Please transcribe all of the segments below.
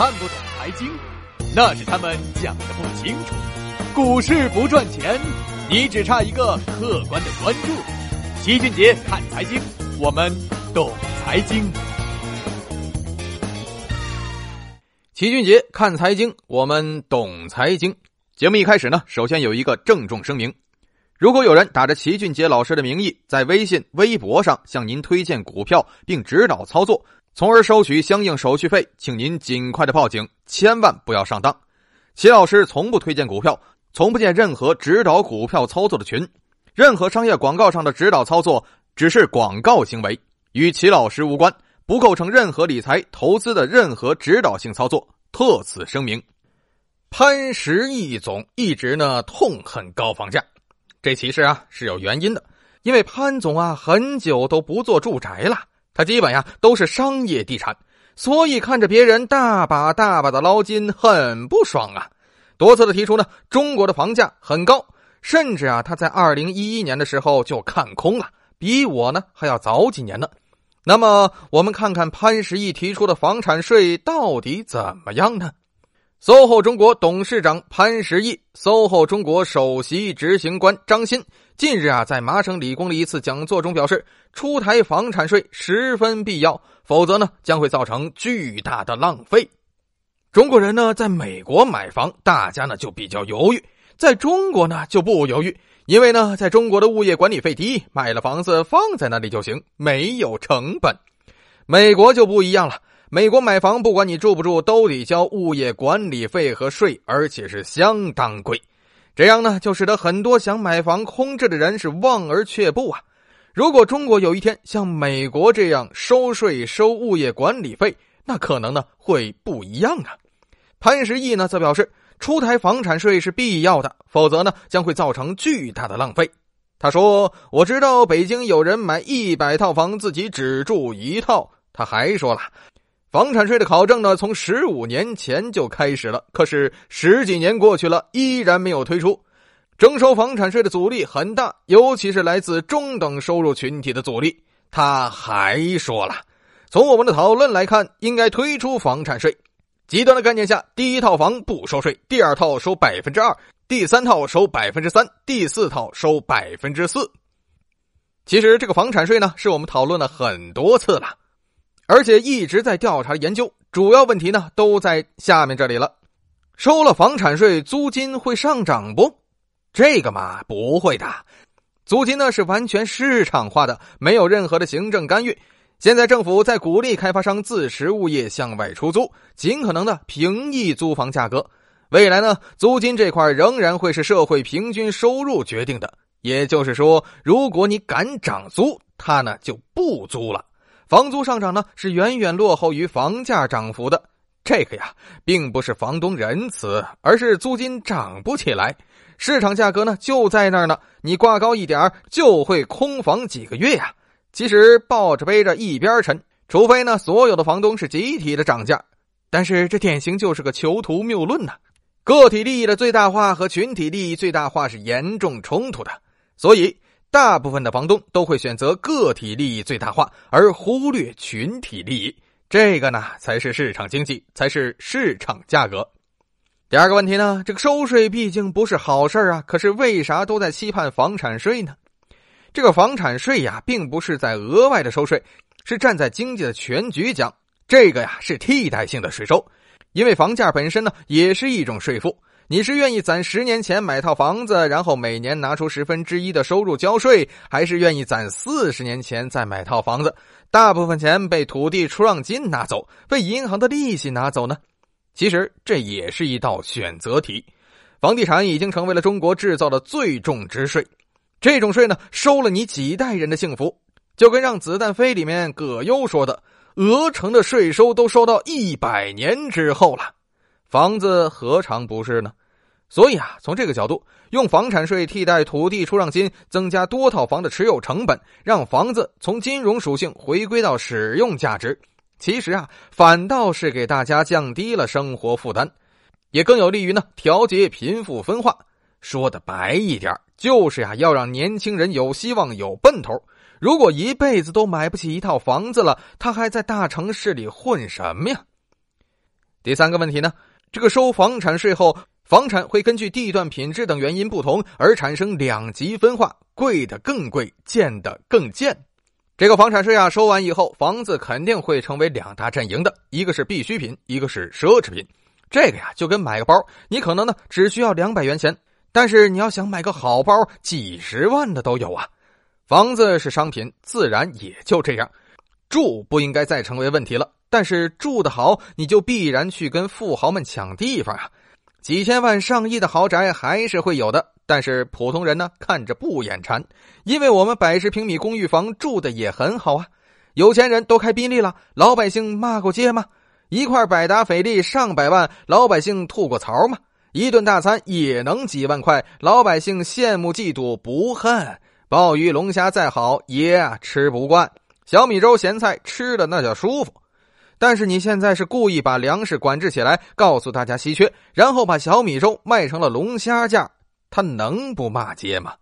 看不懂财经，那是他们讲的不清楚。股市不赚钱，你只差一个客观的关注。齐俊杰看财经，我们懂财经。齐俊杰看财经，我们懂财经。节目一开始呢，首先有一个郑重声明：如果有人打着齐俊杰老师的名义，在微信、微博上向您推荐股票并指导操作，从而收取相应手续费，请您尽快的报警，千万不要上当。齐老师从不推荐股票，从不见任何指导股票操作的群，任何商业广告上的指导操作只是广告行为，与齐老师无关，不构成任何理财投资的任何指导性操作，特此声明。潘石屹总一直呢痛恨高房价，这其实啊是有原因的，因为潘总啊很久都不做住宅了，他基本呀都是商业地产，所以看着别人大把大把的捞金，很不爽啊，多次的提出呢中国的房价很高，甚至啊他在二零一一年的时候就看空了，比我呢还要早几年呢。那么我们看看潘石屹提出的房产税到底怎么样呢？SOHO 中国董事长潘石屹，SOHO 中国首席执行官张欣近日啊，在麻省理工的一次讲座中表示，出台房产税十分必要，否则呢将会造成巨大的浪费。中国人呢，在美国买房，大家呢就比较犹豫；在中国呢就不犹豫，因为呢，在中国的物业管理费低，买了房子放在那里就行，没有成本。美国就不一样了。美国买房，不管你住不住，都得交物业管理费和税，而且是相当贵。这样呢，就使得很多想买房空置的人是望而却步啊。如果中国有一天像美国这样收税、收物业管理费，那可能呢会不一样啊。潘石屹呢则表示，出台房产税是必要的，否则呢将会造成巨大的浪费。他说：“我知道北京有人买一百套房，自己只住一套。”他还说了。房产税的考证呢，从十五年前就开始了，可是十几年过去了，依然没有推出。征收房产税的阻力很大，尤其是来自中等收入群体的阻力。他还说了，从我们的讨论来看，应该推出房产税。极端的概念下，第一套房不收税，第二套收百分之二，第三套收百分之三，第四套收百分之四。其实这个房产税呢，是我们讨论了很多次了。而且一直在调查研究，主要问题呢都在下面这里了。收了房产税，租金会上涨不？这个嘛不会的，租金呢是完全市场化的，没有任何的行政干预。现在政府在鼓励开发商自持物业向外出租，尽可能的平抑租房价格。未来呢，租金这块仍然会是社会平均收入决定的。也就是说，如果你敢涨租，他呢就不租了。房租上涨呢，是远远落后于房价涨幅的。这个呀，并不是房东仁慈，而是租金涨不起来。市场价格呢，就在那儿呢。你挂高一点就会空房几个月呀。其实抱着背着一边沉，除非呢，所有的房东是集体的涨价。但是这典型就是个囚徒谬论呐。个体利益的最大化和群体利益最大化是严重冲突的，所以。大部分的房东都会选择个体利益最大化，而忽略群体利益。这个呢，才是市场经济，才是市场价格。第二个问题呢，这个收税毕竟不是好事啊，可是为啥都在期盼房产税呢？这个房产税呀，并不是在额外的收税，是站在经济的全局讲，这个呀是替代性的税收，因为房价本身呢，也是一种税负。你是愿意攒十年前买套房子，然后每年拿出十分之一的收入交税，还是愿意攒四十年前再买套房子，大部分钱被土地出让金拿走，被银行的利息拿走呢？其实这也是一道选择题。房地产已经成为了中国制造的最重之税，这种税呢，收了你几代人的幸福，就跟《让子弹飞》里面葛优说的：“鹅城的税收都收到一百年之后了，房子何尝不是呢？”所以啊，从这个角度，用房产税替代土地出让金，增加多套房的持有成本，让房子从金融属性回归到使用价值，其实啊，反倒是给大家降低了生活负担，也更有利于呢调节贫富分化。说的白一点，就是呀，要让年轻人有希望、有奔头。如果一辈子都买不起一套房子了，他还在大城市里混什么呀？第三个问题呢，这个收房产税后，房产会根据地段品质等原因不同而产生两极分化，贵的更贵，贱的更贱。这个房产税啊，收完以后，房子肯定会成为两大阵营的，一个是必需品，一个是奢侈品。这个呀，就跟买个包，你可能呢只需要两百元钱，但是你要想买个好包，几十万的都有啊。房子是商品，自然也就这样。住不应该再成为问题了。但是住的好，你就必然去跟富豪们抢地方啊！几千万、上亿的豪宅还是会有的，但是普通人呢，看着不眼馋，因为我们百十平米公寓房住的也很好啊。有钱人都开宾利了，老百姓骂过街吗？一块百达翡丽上百万，老百姓吐过槽吗？一顿大餐也能几万块，老百姓羡慕嫉妒不恨。鲍鱼龙虾再好也吃不惯，小米粥咸菜吃的那叫舒服。但是你现在是故意把粮食管制起来，告诉大家稀缺，然后把小米粥卖成了龙虾价，他能不骂街吗？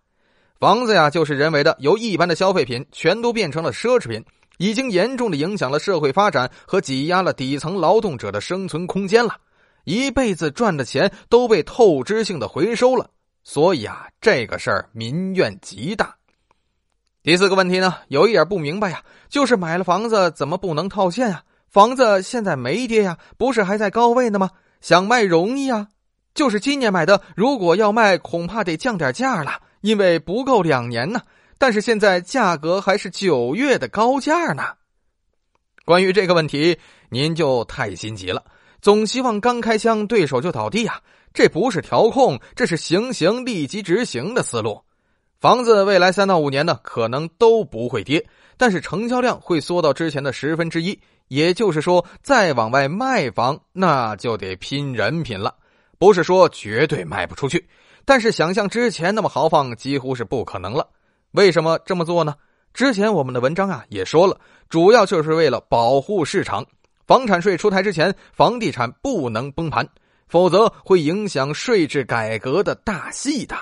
房子呀，就是人为的，由一般的消费品全都变成了奢侈品，已经严重的影响了社会发展和挤压了底层劳动者的生存空间了。一辈子赚的钱都被透支性的回收了，所以啊，这个事儿民怨极大。第四个问题呢，有一点不明白呀，就是买了房子怎么不能套现啊？房子现在没跌呀，不是还在高位呢吗？想卖容易啊，就是今年买的，如果要卖，恐怕得降点价了，因为不够两年呢。但是现在价格还是九月的高价呢。关于这个问题，您就太心急了，总希望刚开枪对手就倒地啊，这不是调控，这是行刑立即执行的思路。房子未来三到五年呢，可能都不会跌，但是成交量会缩到之前的十分之一。也就是说，再往外卖房，那就得拼人品了。不是说绝对卖不出去，但是想象之前那么豪放，几乎是不可能了。为什么这么做呢？之前我们的文章啊也说了，主要就是为了保护市场。房产税出台之前，房地产不能崩盘，否则会影响税制改革的大戏的。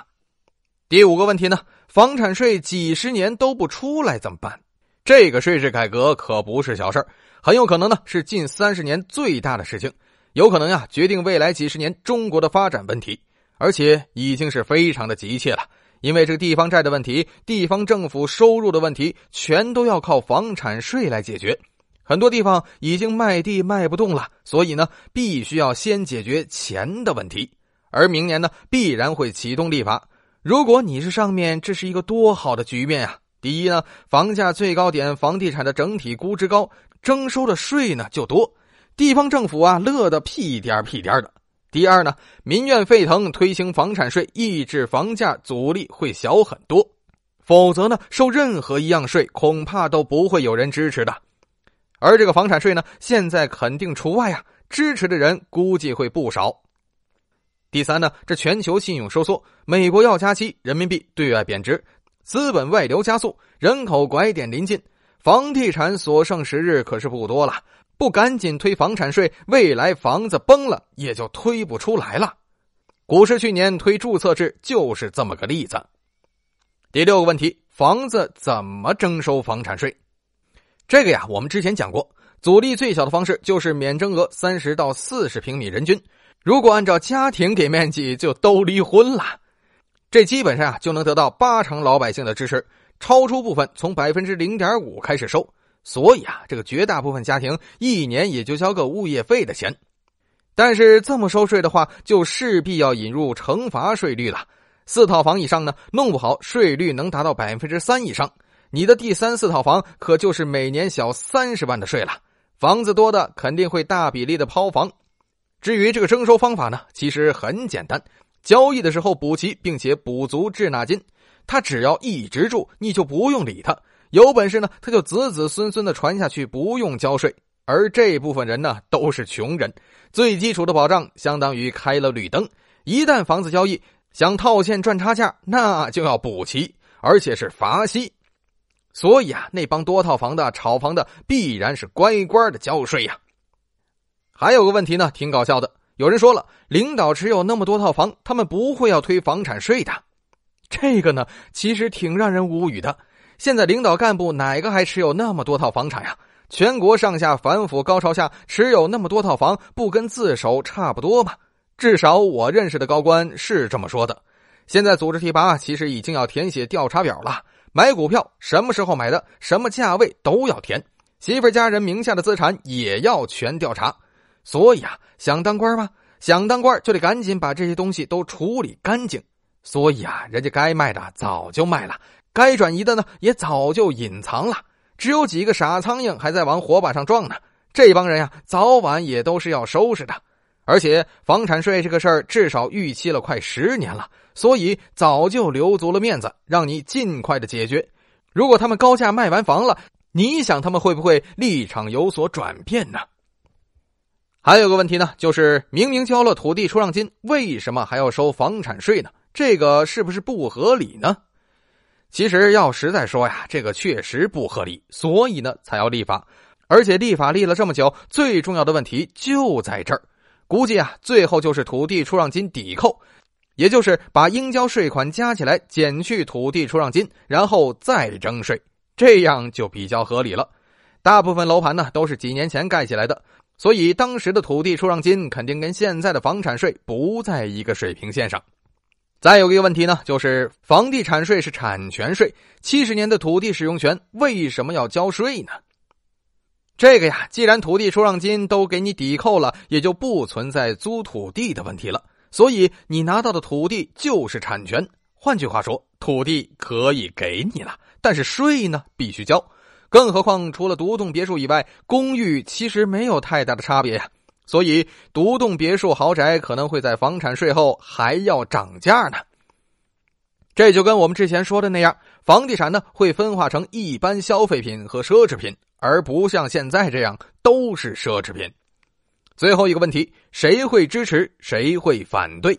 第五个问题呢，房产税几十年都不出来怎么办？这个税制改革可不是小事儿。很有可能呢是近三十年最大的事情，有可能呀决定未来几十年中国的发展问题，而且已经是非常的急切了。因为这个地方债的问题、地方政府收入的问题，全都要靠房产税来解决。很多地方已经卖地卖不动了，所以呢必须要先解决钱的问题。而明年呢必然会启动立法。如果你是上面，这是一个多好的局面啊！第一呢，房价最高点，房地产的整体估值高。征收的税呢就多，地方政府啊乐得屁颠屁颠的。第二呢，民怨沸腾，推行房产税抑制房价阻力会小很多。否则呢，收任何一样税恐怕都不会有人支持的。而这个房产税呢，现在肯定除外啊，支持的人估计会不少。第三呢，这全球信用收缩，美国要加息，人民币对外贬值，资本外流加速，人口拐点临近。房地产所剩时日可是不多了，不赶紧推房产税，未来房子崩了也就推不出来了。股市去年推注册制就是这么个例子。第六个问题，房子怎么征收房产税？这个呀，我们之前讲过，阻力最小的方式就是免征额三十到四十平米人均，如果按照家庭给面积，就都离婚了，这基本上啊就能得到八成老百姓的支持。超出部分从百分之零点五开始收，所以啊，这个绝大部分家庭一年也就交个物业费的钱。但是这么收税的话，就势必要引入惩罚税率了。四套房以上呢，弄不好税率能达到百分之三以上。你的第三四套房可就是每年小三十万的税了。房子多的肯定会大比例的抛房。至于这个征收方法呢，其实很简单，交易的时候补齐，并且补足滞纳金。他只要一直住，你就不用理他。有本事呢，他就子子孙孙的传下去，不用交税。而这部分人呢，都是穷人，最基础的保障相当于开了绿灯。一旦房子交易想套现赚差价，那就要补齐，而且是罚息。所以啊，那帮多套房的、炒房的，必然是乖乖的交税呀。还有个问题呢，挺搞笑的。有人说了，领导持有那么多套房，他们不会要推房产税的。这个呢，其实挺让人无语的。现在领导干部哪个还持有那么多套房产呀？全国上下反腐高潮下持有那么多套房，不跟自首差不多吗？至少我认识的高官是这么说的。现在组织提拔，其实已经要填写调查表了。买股票什么时候买的，什么价位都要填。媳妇家人名下的资产也要全调查。所以啊，想当官吗？想当官就得赶紧把这些东西都处理干净。所以啊，人家该卖的早就卖了，该转移的呢也早就隐藏了。只有几个傻苍蝇还在往火把上撞呢。这帮人呀，早晚也都是要收拾的。而且房产税这个事儿至少预期了快十年了，所以早就留足了面子，让你尽快的解决。如果他们高价卖完房了，你想他们会不会立场有所转变呢？还有个问题呢，就是明明交了土地出让金，为什么还要收房产税呢？这个是不是不合理呢？其实要实在说呀，这个确实不合理，所以呢才要立法。而且立法立了这么久，最重要的问题就在这儿。估计啊，最后就是土地出让金抵扣，也就是把应交税款加起来减去土地出让金，然后再征税，这样就比较合理了。大部分楼盘呢都是几年前盖起来的，所以当时的土地出让金肯定跟现在的房产税不在一个水平线上。再有一个问题呢，就是房地产税是产权税，七十年的土地使用权为什么要交税呢？这个呀，既然土地出让金都给你抵扣了，也就不存在租土地的问题了。所以你拿到的土地就是产权。换句话说，土地可以给你了，但是税呢必须交。更何况，除了独栋别墅以外，公寓其实没有太大的差别呀。所以，独栋别墅豪宅可能会在房产税后还要涨价呢。这就跟我们之前说的那样，房地产呢会分化成一般消费品和奢侈品。而不像现在这样都是奢侈品。最后一个问题，谁会支持，谁会反对？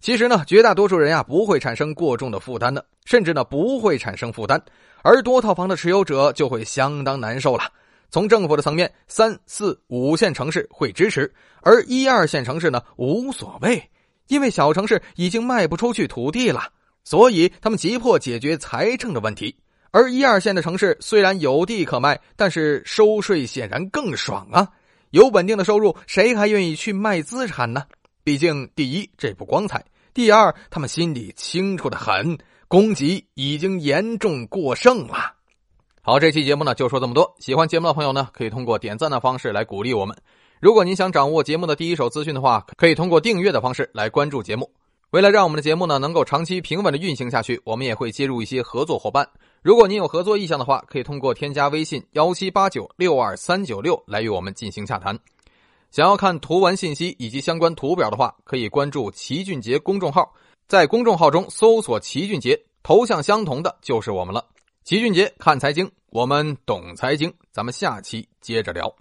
其实呢，绝大多数人呀不会产生过重的负担的，甚至呢不会产生负担，而多套房的持有者就会相当难受了。从政府的层面，三四五线城市会支持，而一二线城市呢无所谓，因为小城市已经卖不出去土地了，所以他们急迫解决财政的问题。而一二线的城市虽然有地可卖，但是收税显然更爽啊！有稳定的收入，谁还愿意去卖资产呢？毕竟，第一这不光彩；第二，他们心里清楚的很，供给已经严重过剩了。好，这期节目呢就说这么多。喜欢节目的朋友呢，可以通过点赞的方式来鼓励我们。如果您想掌握节目的第一手资讯的话，可以通过订阅的方式来关注节目。为了让我们的节目呢能够长期平稳的运行下去，我们也会接入一些合作伙伴。如果您有合作意向的话，可以通过添加微信幺七八九六二三九六来与我们进行洽谈。想要看图文信息以及相关图表的话，可以关注齐俊杰公众号，在公众号中搜索齐俊杰，头像相同的就是我们了。齐俊杰看财经，我们懂财经，咱们下期接着聊。